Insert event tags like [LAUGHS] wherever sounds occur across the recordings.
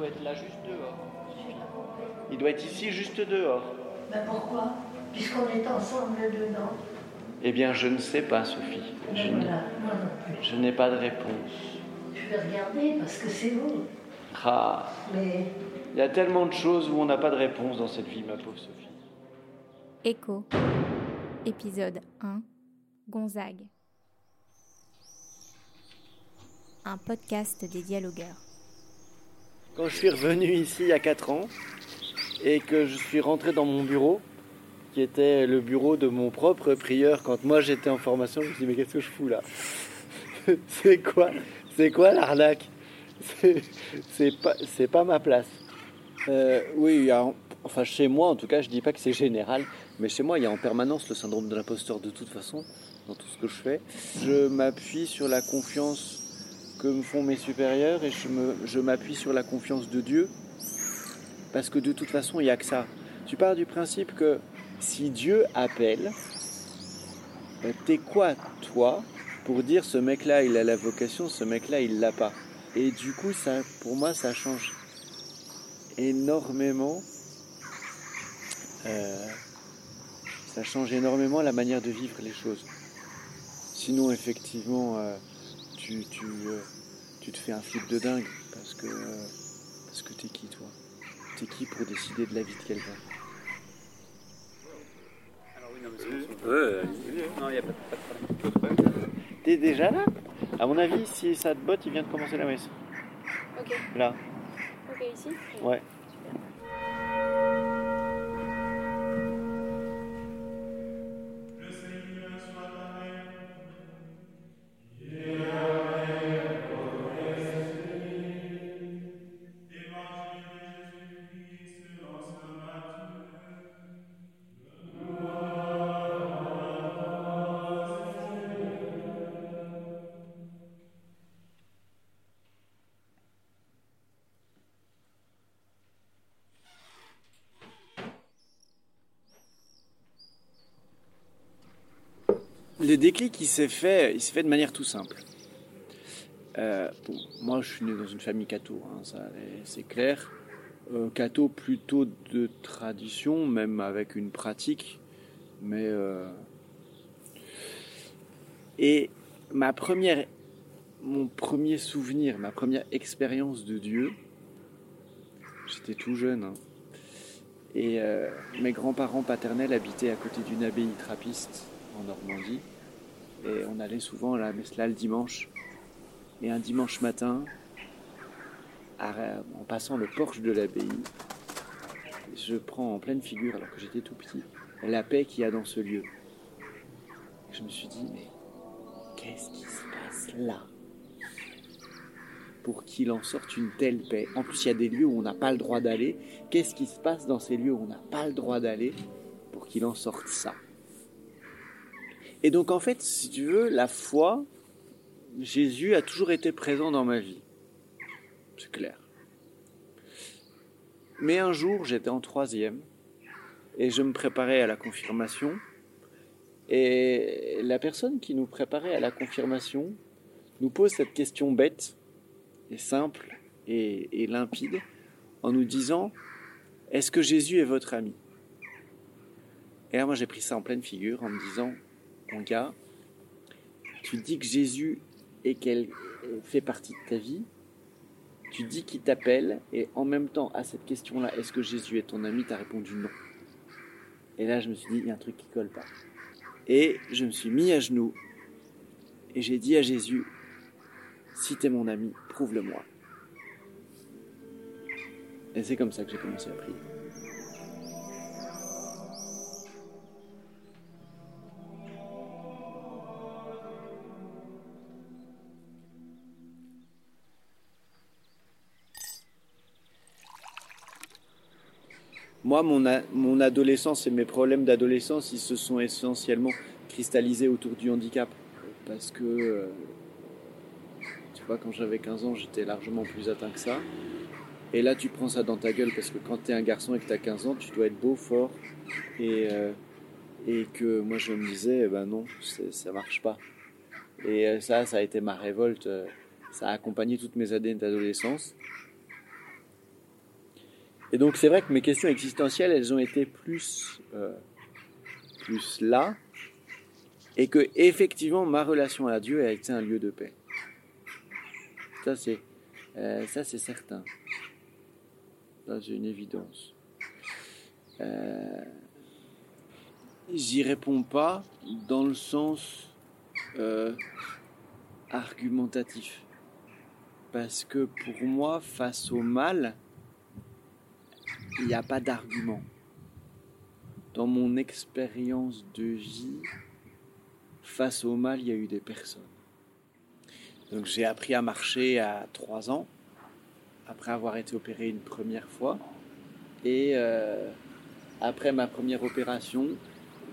doit être là juste dehors. Il doit être ici juste dehors. Mais pourquoi? Puisqu'on est ensemble dedans. Eh bien, je ne sais pas, Sophie. Je, Ben n- voilà, moi non plus. je n'ai pas de réponse. Je vais regarder? Parce que c'est vous. Ah, Mais il y a tellement de choses où on n'a pas de réponse dans cette vie, ma pauvre Sophie. Écho, épisode 1, Gonzague. Un podcast des dialogueurs. Quand je suis revenu ici il y a 4 ans et que je suis rentré dans mon bureau, qui était le bureau de mon propre prieur quand moi j'étais en formation, je me suis dit mais qu'est-ce que je fous là? [LAUGHS] C'est quoi? C'est quoi l'arnaque? C'est- pas, pas ma place. Euh, oui, enfin chez moi en tout cas, je dis pas que c'est général, mais chez moi il y a en permanence le syndrome de l'imposteur de toute façon dans tout ce que je fais. Je m'appuie sur la confiance que me font mes supérieurs et je me- je m'appuie sur la confiance de Dieu parce que de toute façon il n'y a que ça. Tu pars du principe que si Dieu appelle, ben, t'es quoi toi pour dire ce mec-là il a la vocation, ce mec-là il l'a pas? Et du coup ça, pour moi ça change énormément. euh, ça change énormément la manière de vivre les choses. Sinon effectivement euh, tu, tu, euh, tu te fais un flip de dingue parce que euh, parce que t'es qui toi? T'es qui pour décider de la vie de quelqu'un? Non, il n'y a pas, pas de problème. T'es déjà là? À mon avis, si ça te botte, il vient de commencer la messe. Ok, Là, ok, ici? Ouais. Déclic, il s'est fait, il fait de manière tout simple. Euh, moi, je suis né dans une famille catho, hein, c'est clair. Euh, catho plutôt de tradition, même avec une pratique, mais euh, et ma première, mon premier souvenir, ma première expérience de Dieu, j'étais tout jeune, hein, et euh, mes grands-parents paternels habitaient à côté d'une abbaye trappiste en Normandie. Et on allait souvent à la messe là le dimanche. Et un dimanche matin, en passant le porche de l'abbaye, je prends en pleine figure, alors que j'étais tout petit, la paix qu'il y a dans ce lieu. Je me suis dit, mais qu'est-ce qui se passe là? Pour qu'il en sorte une telle paix En plus, il y a des lieux où on n'a pas le droit d'aller. Qu'est-ce qui se passe dans ces lieux où on n'a pas le droit d'aller pour qu'il en sorte ça? Et donc, en fait, si tu veux, la foi, Jésus a toujours été présent dans ma vie. C'est clair. Mais un jour, j'étais en troisième et je me préparais à la confirmation. Et la personne qui nous préparait à la confirmation nous pose cette question bête et simple et, limpide en nous disant Est-ce que Jésus est votre ami? Et là, moi, j'ai pris ça en pleine figure en me disant Gars, tu dis que Jésus est qu'elle fait partie de ta vie, tu dis qu'il t'appelle, et en même temps, à cette question-là, est-ce que Jésus est ton ami Tu répondu non. Et là, je me suis dit Il y a un truc qui colle pas. Et je me suis mis à genoux et j'ai dit à Jésus Si t'es mon ami, prouve-le-moi. Et c'est comme ça que j'ai commencé à prier. Moi, mon, adolescence et mes problèmes d'adolescence, ils se sont essentiellement cristallisés autour du handicap. Parce que, euh, tu vois, quand j'avais 15 ans, j'étais largement plus atteint que ça. Et là, tu prends ça dans ta gueule parce que quand tu es un garçon et que tu as 15 ans, tu dois être beau, fort. Et, euh, que moi, je me disais, eh ben non, ça marche pas. Et euh, ça, ça a été ma révolte. Ça a accompagné toutes mes années d'adolescence. Et donc c'est vrai que mes questions existentielles, elles ont été plus, euh, plus là, et que effectivement ma relation à Dieu a été un lieu de paix. Ça c'est, euh, ça c'est certain. Ça c'est une évidence. Euh, J'y réponds pas dans le sens argumentatif. Parce que pour moi, face au mal, il n'y a pas d'argument. Dans mon expérience de vie, face au mal, il y a eu des personnes. Donc j'ai appris à marcher à 3 ans, après avoir été opéré une première fois. Et euh, après ma première opération,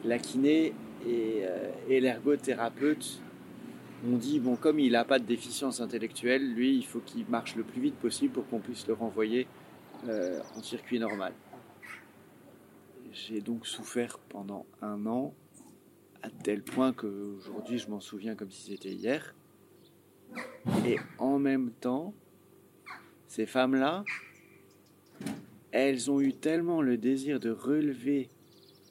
la kiné et, euh, et l'ergothérapeute m'ont dit bon comme il n'a pas de déficience intellectuelle, lui il faut qu'il marche le plus vite possible pour qu'on puisse le renvoyer euh, en circuit normal. J'ai donc souffert pendant un an à tel point qu'aujourd'hui je m'en souviens comme si c'était hier. Et en même temps, ces femmes-là, elles ont eu tellement le désir de relever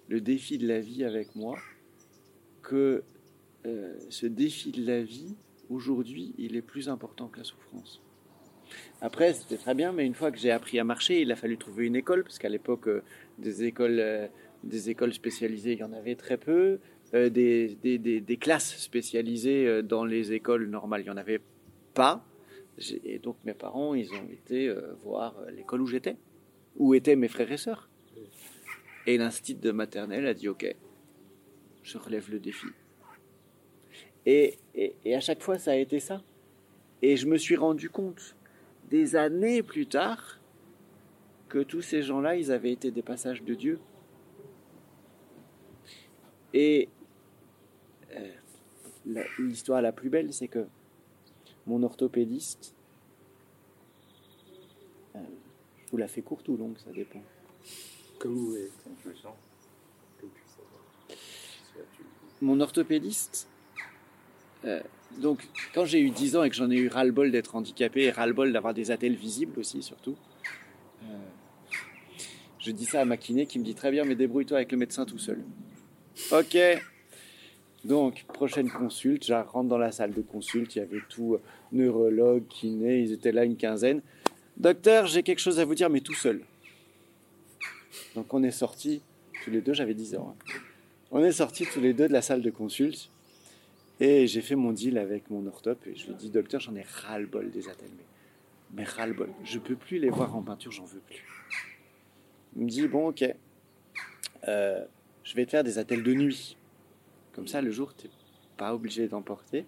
le défi de la vie avec moi que euh, ce défi de la vie, aujourd'hui, il est plus important que la souffrance. Après, c'était très bien, mais une fois que j'ai appris à marcher, il a fallu trouver une école, parce qu'à l'époque, euh, des, écoles, euh, des écoles spécialisées, il y en avait très peu. Euh, des, des, des, classes spécialisées dans les écoles normales, il n'y en avait pas. Et donc mes parents, ils ont été voir l'école où j'étais, où étaient mes frères et sœurs. Et l'instit de maternelle a dit, OK, je relève le défi. Et, et, à chaque fois, ça a été ça. Et je me suis rendu compte, des années plus tard, que tous ces gens-là, ils avaient été des passages de Dieu. Et euh, l'histoire la plus belle, c'est que mon orthopédiste, euh, je vous la fais courte ou longue, ça dépend. Comme vous voulez. Mon orthopédiste, euh, donc quand j'ai eu 10 ans et que j'en ai eu ras-le-bol d'être handicapé et ras-le-bol d'avoir des attelles visibles aussi, surtout, euh, je dis ça à ma kiné qui me dit très bien, mais débrouille-toi avec le médecin tout seul. Ok. Donc, prochaine consulte, je rentre dans la salle de consulte, il y avait tout, neurologue, kiné, ils étaient là une quinzaine. Docteur, j'ai quelque chose à vous dire, mais tout seul. Donc on est sortis, tous les deux, j'avais 10 ans. Hein. On est sortis tous les deux de la salle de consulte et j'ai fait mon deal avec mon orthop et je lui ai dit, docteur, j'en ai ras-le-bol des attelles, mais, mais ras-le-bol. Je peux plus les voir en peinture, j'en veux plus. Il me dit, bon, ok, euh, je vais te faire des attelles de nuit. Comme ça, le jour, tu n'es pas obligé d'emporter.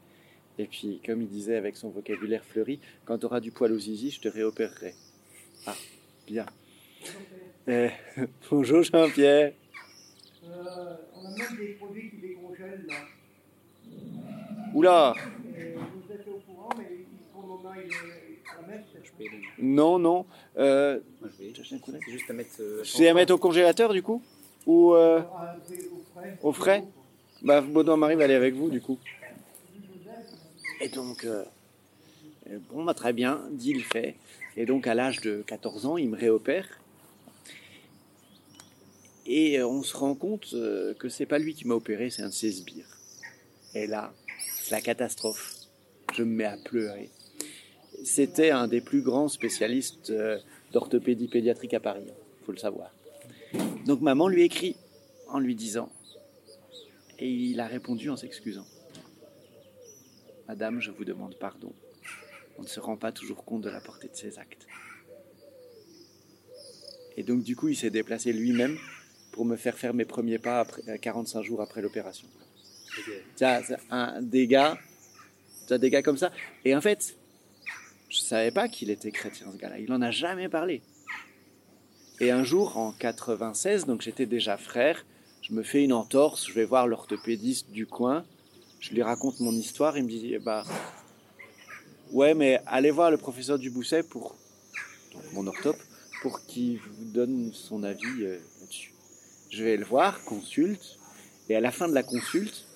Et puis, comme il disait avec son vocabulaire fleuri, quand tu auras du poil aux zizi, je te réopérerai. Ah, bien. Euh, [LAUGHS] bonjour Jean-Pierre. Euh, on a même des produits qui décongèlent là. Oula. Non, non. Euh. C'est à mettre. au congélateur du coup Ou euh, au frais. Bah, Baudouin Marie va aller avec vous du coup. Et donc, euh, bon, bah, très bien, dit le fait. Et donc, à l'âge de 14 ans, il me réopère. Et on se rend compte que c'est pas lui qui m'a opéré, c'est un de ses sbires. Et là, c'est la catastrophe. Je me mets à pleurer. C'était un des plus grands spécialistes euh, d'orthopédie pédiatrique à Paris, faut le savoir. Donc maman lui écrit en lui disant, et il a répondu en s'excusant. Madame, je vous demande pardon. On ne se rend pas toujours compte de la portée de ses actes. Et donc du coup, il s'est déplacé lui-même pour me faire faire mes premiers pas après, euh, 45 jours après l'opération. C'est un dégât, ça, des gars comme ça. Et en fait, je savais pas qu'il était chrétien, ce gars-là. Il en a jamais parlé. Et un jour, en 96, donc j'étais déjà frère, je me fais une entorse, je vais voir l'orthopédiste du coin, je lui raconte mon histoire, il me dit, bah, ouais, mais allez voir le professeur Dubousset pour, mon orthop, pour qu'il vous donne son avis euh, là-dessus. Je vais le voir, consulte, et à la fin de la consulte,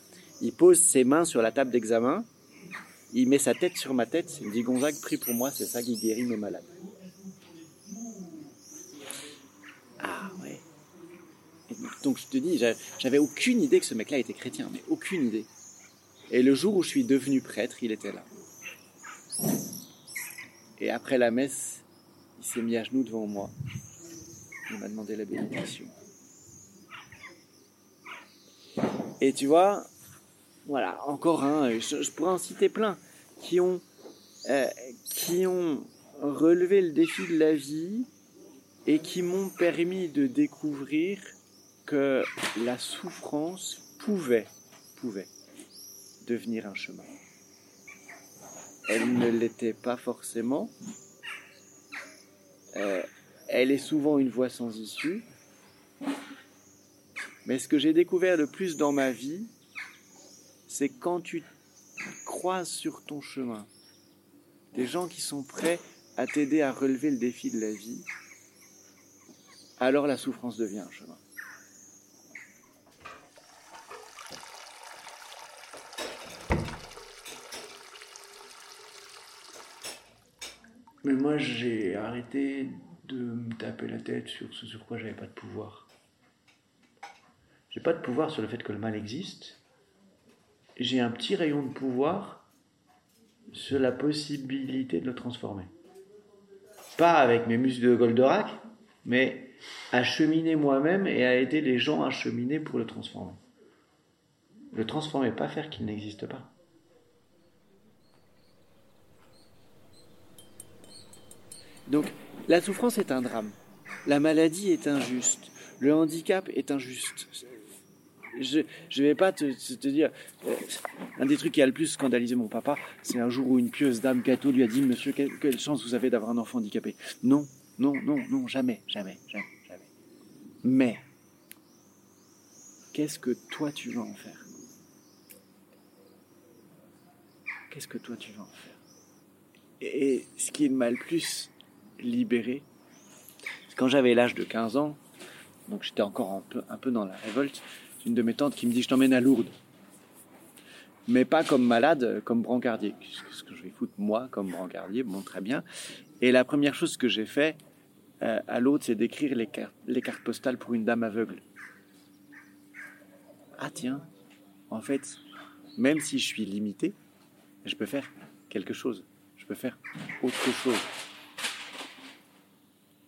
il pose ses mains sur la table d'examen, il met sa tête sur ma tête, il me dit Gonzague, prie pour moi, c'est ça qui guérit mes malades. Donc je te dis, j'a- j'avais aucune idée que ce mec-là était chrétien, mais aucune idée. Et le jour où je suis devenu prêtre, il était là. Et après la messe, il s'est mis à genoux devant moi. Il m'a demandé la bénédiction. Et tu vois, voilà, encore un, je, je pourrais en citer plein, qui ont, euh, qui ont relevé le défi de la vie et qui m'ont permis de découvrir que la souffrance pouvait, pouvait devenir un chemin. Elle ne l'était pas forcément. Euh, elle est souvent une voie sans issue. Mais ce que j'ai découvert le plus dans ma vie, c'est quand tu croises sur ton chemin des gens qui sont prêts à t'aider à relever le défi de la vie, alors la souffrance devient un chemin. Mais moi, j'ai arrêté de me taper la tête sur ce sur quoi j'avais pas de pouvoir. J'ai pas de pouvoir sur le fait que le mal existe. J'ai un petit rayon de pouvoir sur la possibilité de le transformer. Pas avec mes muscles de Goldorak, mais à cheminer moi-même et à aider les gens à cheminer pour le transformer. Le transformer, pas faire qu'il n'existe pas. Donc, la souffrance est un drame. La maladie est injuste. Le handicap est injuste. Je ne vais pas te, te dire. euh, un des trucs qui a le plus scandalisé mon papa, c'est un jour où une pieuse dame catho lui a dit Monsieur, quelle, chance vous avez d'avoir un enfant handicapé. Non, non, non, non, jamais, jamais, jamais, jamais. Mais, qu'est-ce que toi tu vas en faire? Qu'est-ce que toi tu vas en faire? Et ce qui m'a le plus libéré, c'est quand j'avais l'âge de 15 ans, donc j'étais encore un peu, dans la révolte, une de mes tantes qui me dit je t'emmène à Lourdes. Mais pas comme malade, comme brancardier. Qu'est-ce que je vais foutre moi comme brancardier? Bon, très bien. Et la première chose que j'ai fait euh, à l'autre, c'est d'écrire les, les cartes postales pour une dame aveugle. Ah tiens, en fait, même si je suis limité, je peux faire quelque chose. Je peux faire autre chose.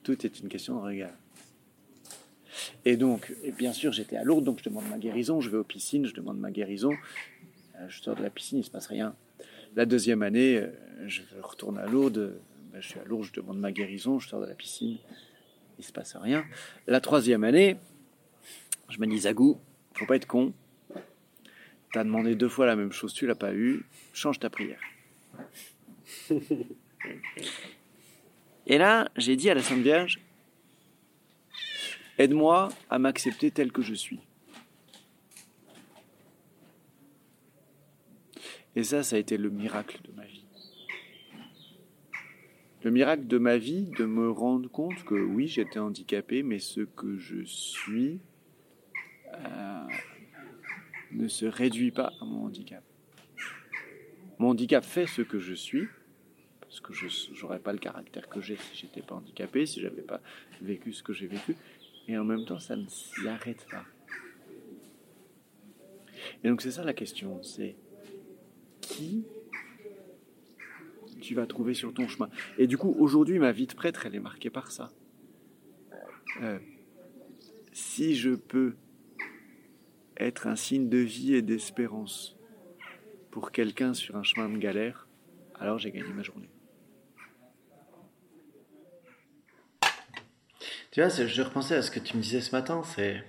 Tout est une question de regard. Et donc, et bien sûr, j'étais à Lourdes, donc je demande ma guérison. Je vais aux piscines, je demande ma guérison. Euh, Je sors de la piscine, il se passe rien. La deuxième année, euh, je retourne à Lourdes. ben, Je suis à Lourdes, je demande ma guérison. Je sors de la piscine, il se passe rien. La troisième année, je me dis Zagou, faut pas être con. T'as demandé deux fois la même chose, tu l'as pas eu. Change ta prière. [LAUGHS] Et là, j'ai dit à la Sainte Vierge, aide-moi à m'accepter tel que je suis. Et ça, ça a été le miracle de ma vie. Le miracle de ma vie de me rendre compte que oui, j'étais handicapé, mais ce que je suis euh, ne se réduit pas à mon handicap. Mon handicap fait ce que je suis, parce que je n'aurais pas le caractère que j'ai si j'étais pas handicapé, si j'avais pas vécu ce que j'ai vécu, et en même temps, ça ne s'y arrête pas. Et donc c'est ça la question, c'est qui tu vas trouver sur ton chemin? Et du coup, aujourd'hui, ma vie de prêtre, elle est marquée par ça. Euh, si je peux être un signe de vie et d'espérance pour quelqu'un sur un chemin de galère, alors j'ai gagné ma journée. Tu vois, je repensais à ce que tu me disais ce matin, c'est...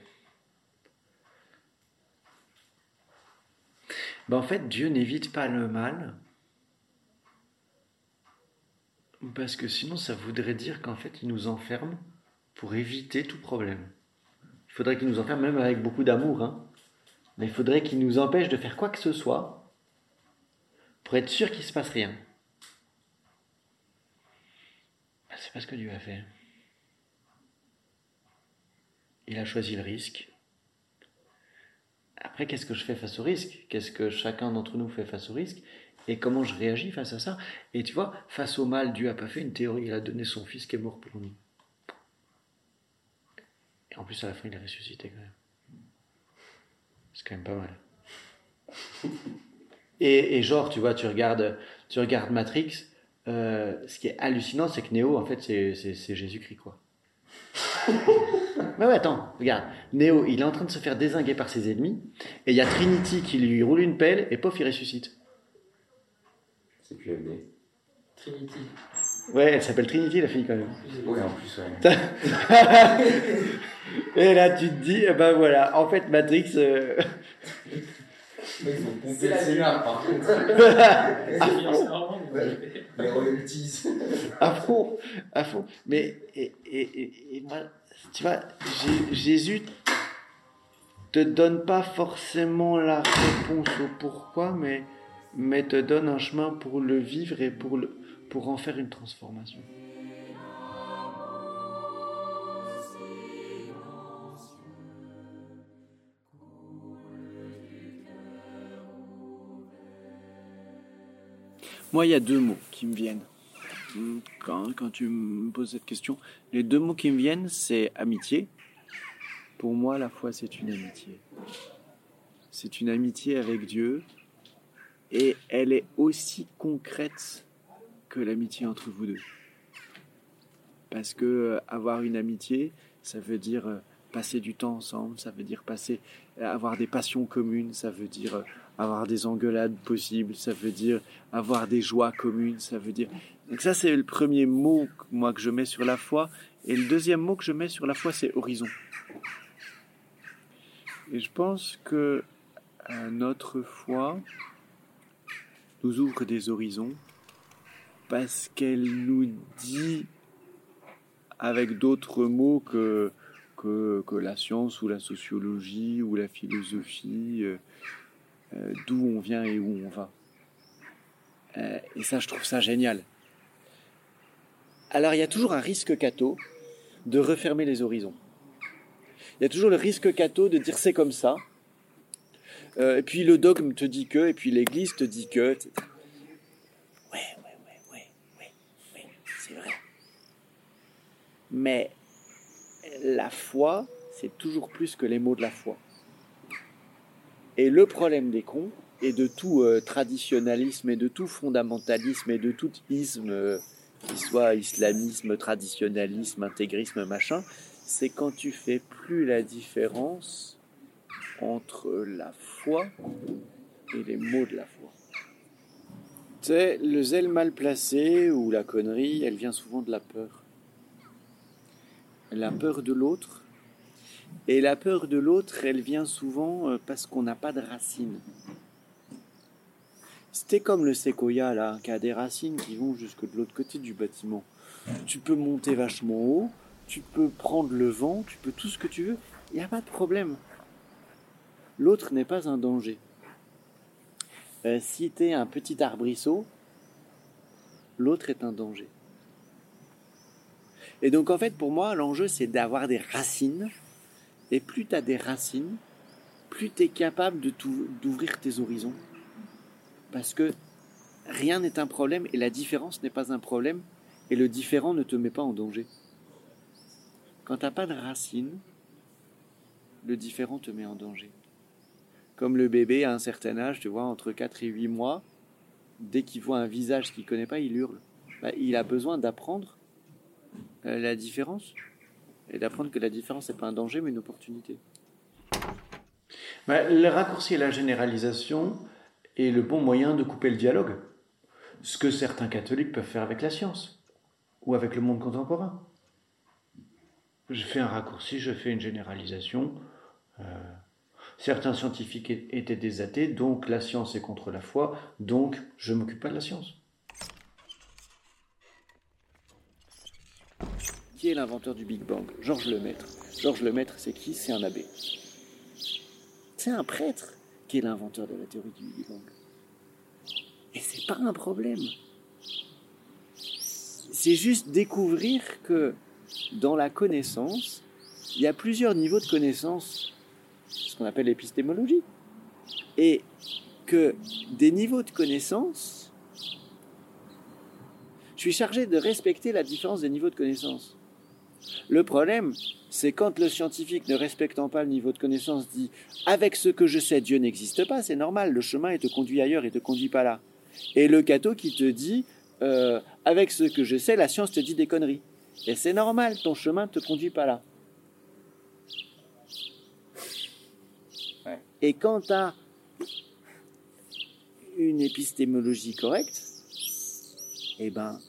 Ben, en fait, Dieu n'évite pas le mal, parce que sinon ça voudrait dire qu'en fait il nous enferme pour éviter tout problème. Il faudrait qu'il nous enferme même avec beaucoup d'amour, hein. mais il faudrait qu'il nous empêche de faire quoi que ce soit pour être sûr qu'il ne se passe rien. Ben, c'est pas ce que Dieu a fait. Il a choisi le risque. Après, qu'est-ce que je fais face au risque? Qu'est-ce que chacun d'entre nous fait face au risque? Et comment je réagis face à ça? Et tu vois, face au mal, Dieu n'a pas fait une théorie, il a donné son fils qui est mort pour nous. Et en plus, à la fin, il est ressuscité quand même. C'est quand même pas mal. Et, et genre, tu vois, tu regardes, tu regardes Matrix, euh, ce qui est hallucinant, c'est que Neo, en fait, c'est Jésus-Christ, quoi. [LAUGHS] Mais ouais, attends, regarde. Neo, il est en train de se faire désinguer par ses ennemis, et il y a Trinity qui lui roule une pelle, et pof, il ressuscite. C'est plus amené. Trinity. Ouais, elle s'appelle Trinity, la fille, quand même. Oui, en plus, ouais. [LAUGHS] et là, tu te dis, eh ben voilà, en fait, Matrix. euh, Ils ont pompé le scénar, par contre. [LAUGHS] [LAUGHS] Les royalties. à fond, à fond. Mais et, et, et- et moi, tu vois, Jé- Jésus te donne pas forcément la réponse au pourquoi, mais mais te donne un chemin pour le vivre et pour le pour en faire une transformation. Moi, il y a deux mots qui me viennent. Quand, tu me poses cette question, les deux mots qui me viennent, c'est amitié. Pour moi, la foi, c'est une amitié. C'est une amitié avec Dieu. Et elle est aussi concrète que l'amitié entre vous deux. Parce que euh, avoir une amitié, ça veut dire euh, passer du temps ensemble, ça veut dire passer, euh, avoir des passions communes, ça veut dire avoir des engueulades possibles, ça veut dire avoir des joies communes, ça veut dire. Donc ça c'est le premier mot moi que je mets sur la foi, et le deuxième mot que je mets sur la foi c'est horizon. Et je pense que notre foi nous ouvre des horizons parce qu'elle nous dit avec d'autres mots que, que, que la science ou la sociologie ou la philosophie, euh, euh, d'où on vient et où on va. Euh, et ça, je trouve ça génial. Alors, il y a toujours un risque catho de refermer les horizons. Il y a toujours le risque catho de dire c'est comme ça. Euh, et puis le dogme te dit que, et puis l'Église te dit que. ouais, ouais, ouais, ouais, ouais, c'est vrai. Mais la foi, c'est toujours plus que les mots de la foi. Et le problème des cons, et de tout euh, traditionnalisme, et de tout fondamentalisme, et de tout isme, euh, qui soit islamisme, traditionnalisme, intégrisme, machin, c'est quand tu fais plus la différence entre la foi et les mots de la foi. Tu sais, le zèle mal placé ou la connerie, elle vient souvent de la peur. La peur de l'autre. Et la peur de l'autre, elle vient souvent euh, parce qu'on n'a pas de racines. C'était comme le séquoia, là, qui a des racines qui vont jusque de l'autre côté du bâtiment. Tu peux monter vachement haut, tu peux prendre le vent, tu peux tout ce que tu veux, il n'y a pas de problème. L'autre n'est pas un danger. Euh, si tu es un petit arbrisseau, l'autre est un danger. Et donc en fait, pour moi, l'enjeu, c'est d'avoir des racines. Et plus tu as des racines, plus tu es capable d'ouvrir tes horizons. Parce que rien n'est un problème et la différence n'est pas un problème et le différent ne te met pas en danger. Quand t'as pas de racines, le différent te met en danger. Comme le bébé à un certain âge, tu vois, entre 4 et 8 mois, dès qu'il voit un visage qu'il connaît pas, il hurle. Bah, il a besoin d'apprendre euh, la différence et d'apprendre que la différence n'est pas un danger mais une opportunité. Bah, le raccourci et la généralisation est le bon moyen de couper le dialogue. Ce que certains catholiques peuvent faire avec la science ou avec le monde contemporain. Je fais un raccourci, je fais une généralisation. Euh, certains scientifiques étaient des athées, donc la science est contre la foi, donc je m'occupe pas de la science. Qui est l'inventeur du Big Bang? Georges Lemaître. Georges Lemaître, c'est qui? C'est un abbé. C'est un prêtre qui est l'inventeur de la théorie du Big Bang? Et c'est pas un problème. C'est juste découvrir que dans la connaissance, il y a plusieurs niveaux de connaissance, ce qu'on appelle l'épistémologie. Et que des niveaux de connaissance, je suis chargé de respecter la différence des niveaux de connaissance. Le problème, c'est quand le scientifique, ne respectant pas le niveau de connaissance, dit avec ce que je sais, Dieu n'existe pas, c'est normal, le chemin il te conduit ailleurs, il te conduit pas là. Et le catho qui te dit euh, avec ce que je sais, la science te dit des conneries. Et c'est normal, ton chemin ne te conduit pas là. Ouais. Et quand tu as une épistémologie correcte, eh ben,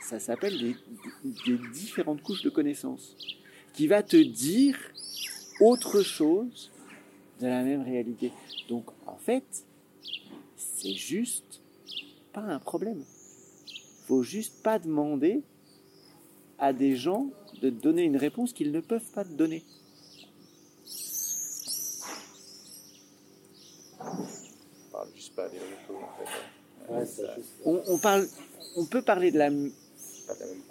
ça s'appelle des, des différentes couches de connaissances, qui va te dire autre chose de la même réalité. Donc, en fait, c'est juste pas un problème. Faut juste pas demander à des gens de te donner une réponse qu'ils ne peuvent pas te donner. On parle juste pas des mêmes choses en fait. Ouais, ça, on, on parle, on peut parler de la m- Pas de la même.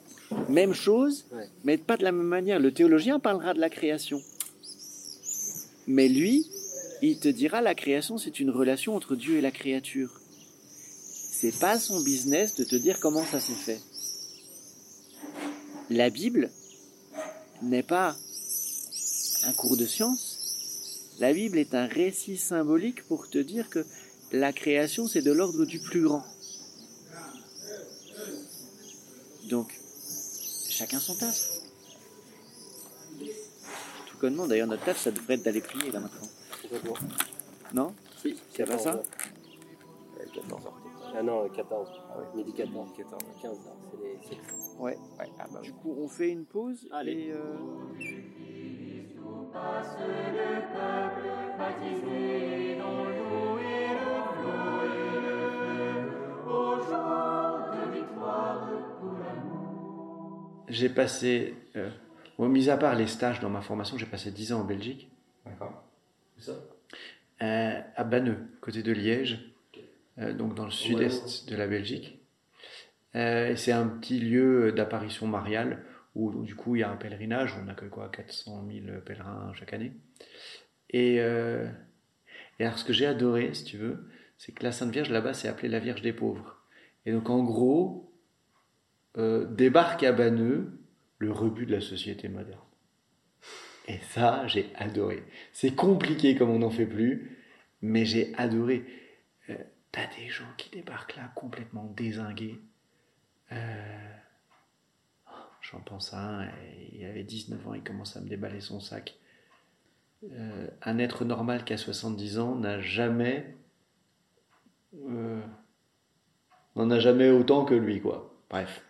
Même chose, Ouais. mais pas de la même manière. Le théologien parlera de la création. Mais lui, il te dira la création, c'est une relation entre Dieu et la créature. C'est pas son business de te dire comment ça s'est fait. La Bible n'est pas un cours de science. La Bible est un récit symbolique pour te dire que la création, c'est de l'ordre du plus grand. Donc, chacun son taf. Tout connement, d'ailleurs, notre taf, ça devrait être d'aller prier là maintenant. Non Si, C'est pas ça Euh, 14 heures. Ah non, 14. Midi 14. 14. 15 heures. C'est les- c'est- Ouais. Ouais, ah bah Du coup, on fait une pause Allez. et... euh, J'ai passé, euh, bon, mis à part les stages dans ma formation, j'ai passé 10 ans en Belgique, D'accord. C'est ça? Euh, à Banneux, côté de Liège, euh, donc dans le sud-est de la Belgique. Euh, c'est un petit lieu d'apparition mariale où du coup il y a un pèlerinage, on accueille quoi 400 000 pèlerins chaque année. Et, et alors ce que j'ai adoré, si tu veux, c'est que la Sainte Vierge là-bas c'est appelée la Vierge des pauvres. Et donc en gros, euh, débarque à Banneux le rebut de la société moderne. Et ça, j'ai adoré. C'est compliqué comme on n'en fait plus, mais j'ai adoré. Euh, T'as des gens qui débarquent là complètement désingués. Euh, oh, J'en pense à un, il avait 19 ans, il commence à me déballer son sac. Un être normal qui a 70 ans n'a jamais. n'en a jamais autant que lui, quoi. Bref.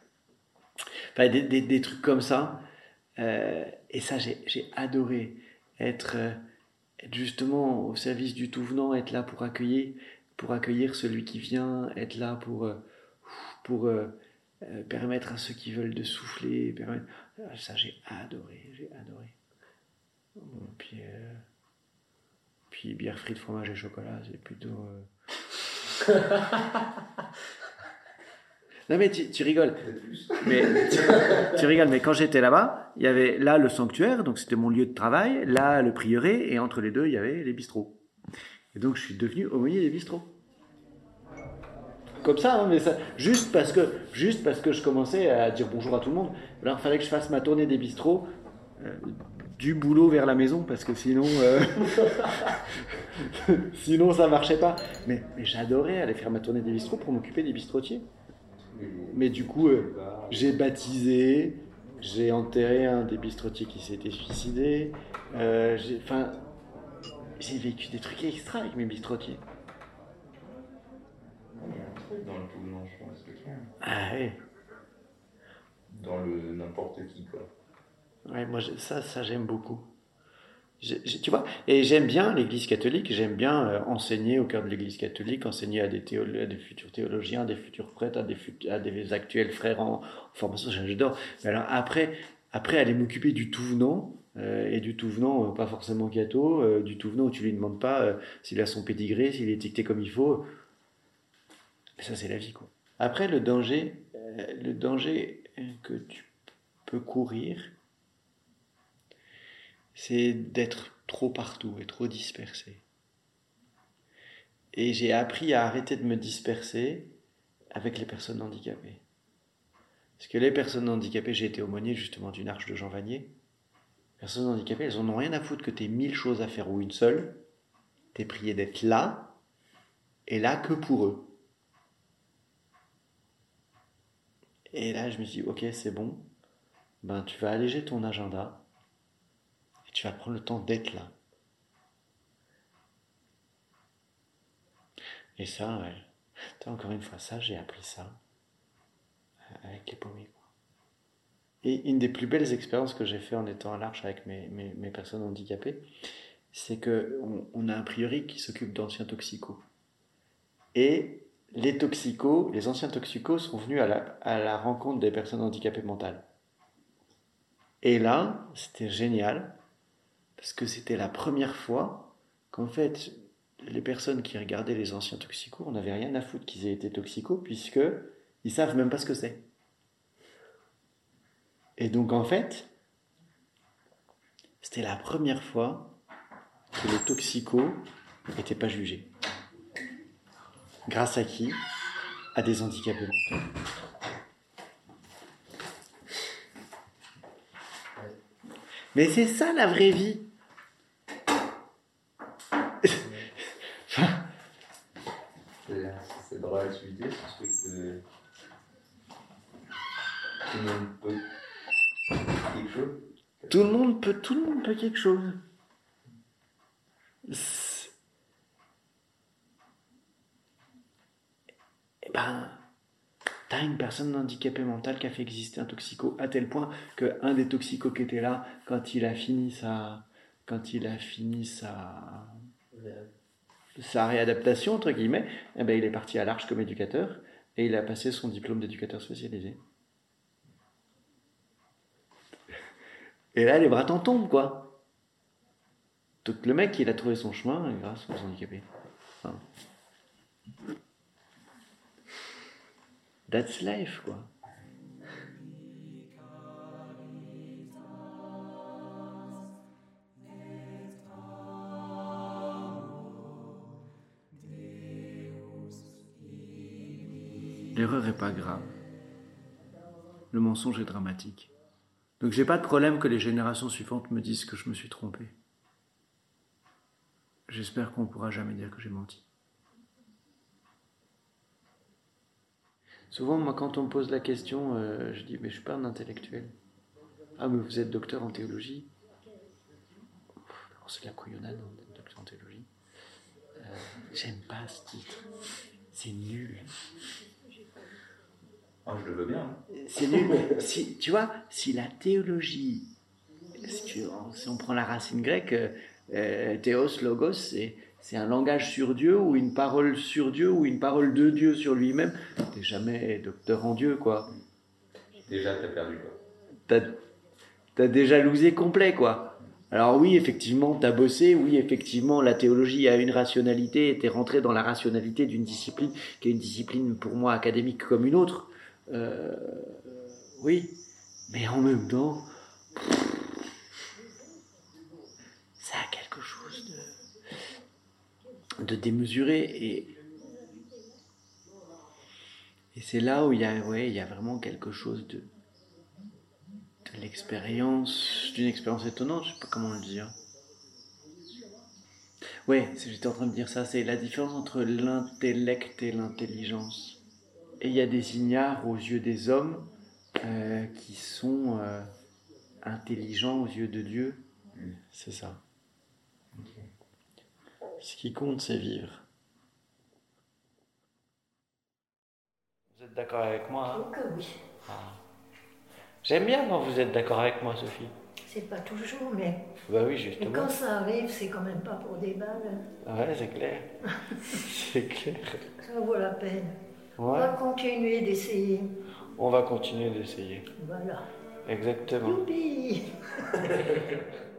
Enfin, des, des- trucs comme ça. Euh, et ça, j'ai adoré être, euh, être justement au service du tout venant, être là pour accueillir, pour accueillir celui qui vient, être là pour, euh, pour permettre à ceux qui veulent de souffler. permettre- Ça, j'ai adoré, j'ai adoré. Bon, puis, puis bière frite, fromage et chocolat, c'est plutôt. [LAUGHS] Non mais tu, tu rigoles. Mais tu, tu rigoles, mais quand j'étais là-bas, il y avait là le sanctuaire, donc c'était mon lieu de travail, là le prieuré, et entre les deux, il y avait les bistrots. Et donc je suis devenu aumônier des bistrots. Comme ça, hein, mais ça, juste parce que, juste parce que je commençais à dire bonjour à tout le monde. Alors il fallait que je fasse ma tournée des bistrots, euh, du boulot vers la maison, parce que sinon, euh, [LAUGHS] sinon ça marchait pas. Mais, mais j'adorais aller faire ma tournée des bistrots pour m'occuper des bistrotiers. Mais du coup, euh, j'ai baptisé, j'ai enterré un des bistrotiers qui s'était suicidé. euh, j'ai, enfin, j'ai vécu des trucs extra avec mes bistrotiers. Il y a un truc dans le tout venant, je pense, clair. Ah ouais, Dans le n'importe qui, quoi. ouais moi ça, ça j'aime beaucoup. Tu vois, et j'aime bien l'Église catholique. J'aime bien euh, enseigner au cœur de l'Église catholique, enseigner à des, à des futurs théologiens, des futurs prêtres, à des, à actuels frères en formation. J'adore. Mais alors après, après aller m'occuper du tout venant. euh, et du tout venant, euh, pas forcément gâteau, du tout venant où tu lui demandes pas s'il a son pédigré, s'il est étiqueté comme il faut. Ça, c'est la vie, quoi. Après, le danger, le danger que tu peux courir, c'est d'être trop partout et trop dispersé. Et j'ai appris à arrêter de me disperser avec les personnes handicapées. Parce que les personnes handicapées, j'ai été aumônier justement d'une arche de Jean Vanier. Les personnes handicapées, elles en ont rien à foutre que tu aies mille choses à faire ou une seule. Tu es prié d'être là, et là que pour eux. Et là, je me dis, ok, c'est bon. Ben, tu vas alléger ton agenda tu vas prendre le temps d'être là. Et ça, ouais. Encore une fois, ça, j'ai appris ça avec les. Quoi. Et une des plus belles expériences que j'ai fait en étant à l'Arche avec mes, mes, personnes handicapées, c'est qu'on on a un priori qui s'occupe d'anciens toxicos. Et les toxicos, les anciens toxicos sont venus à la, à la rencontre des personnes handicapées mentales. Et là, c'était génial, parce que c'était la première fois qu'en fait, les personnes qui regardaient les anciens toxicos, on n'avait rien à foutre qu'ils aient été toxicos, puisque ils savent même pas ce que c'est. Et donc en fait, c'était la première fois que les toxicos n'étaient pas jugés. Grâce à qui? À des handicapés mentaux. Mais c'est ça la vraie vie. Que tout le monde peut quelque chose. Tout le monde peut, tout le monde peut quelque chose. Eh ben, t'as une personne handicapée mentale qui a fait exister un toxico à tel point que un des toxicos qui était là, quand il a fini sa, quand il a fini sa, sa réadaptation entre guillemets, eh ben, il est parti à l'Arche comme éducateur et il a passé son diplôme d'éducateur spécialisé. Et là, les bras t'en tombent, quoi. Donc le mec, il a trouvé son chemin grâce aux handicapés. Enfin. That's life, quoi. Pas grave. Le mensonge est dramatique. Donc j'ai pas de problème que les générations suivantes me disent que je me suis trompé. J'espère qu'on ne pourra jamais dire que j'ai menti. Souvent, moi, quand on me pose la question, euh, je dis, mais je suis pas un intellectuel. Ah, mais vous êtes docteur en théologie C'est la couillonnade, hein, docteur en théologie. Euh, J'aime pas ce titre. C'est nul. Ah, je le veux bien. Hein. C'est nul. si, tu vois, si la théologie, si, on prend la racine grecque, euh, théos, logos, c'est, c'est un langage sur Dieu ou une parole sur Dieu ou une parole de Dieu sur lui-même. T'es jamais docteur en Dieu, quoi. Déjà, t'as perdu, quoi. T'as, t'as déjà lousé complet, quoi. Alors oui, effectivement, t'as bossé, oui, effectivement, la théologie a une rationalité, t'es rentré dans la rationalité d'une discipline qui est une discipline pour moi académique comme une autre. Euh, oui, mais en même temps, ça a quelque chose de, démesuré et, c'est là où il y a, ouais, y a vraiment quelque chose de, de l'expérience, d'une expérience étonnante, je sais pas comment le dire. Ouais, j'étais en train de dire ça, c'est la différence entre l'intellect et l'intelligence. Et il y a des ignares aux yeux des hommes euh, qui sont euh, intelligents aux yeux de Dieu. C'est ça. Ce qui compte, c'est vivre. Vous êtes d'accord avec moi hein? Que oui. Ah. J'aime bien quand vous êtes d'accord avec moi, Sophie. C'est pas toujours, mais. Bah oui, justement. Et quand ça arrive, c'est quand même pas pour des balles. Ouais, c'est clair. [LAUGHS] c'est clair. Ça vaut la peine. On va continuer d'essayer. On va continuer d'essayer. Voilà. Exactement. Youpi [LAUGHS]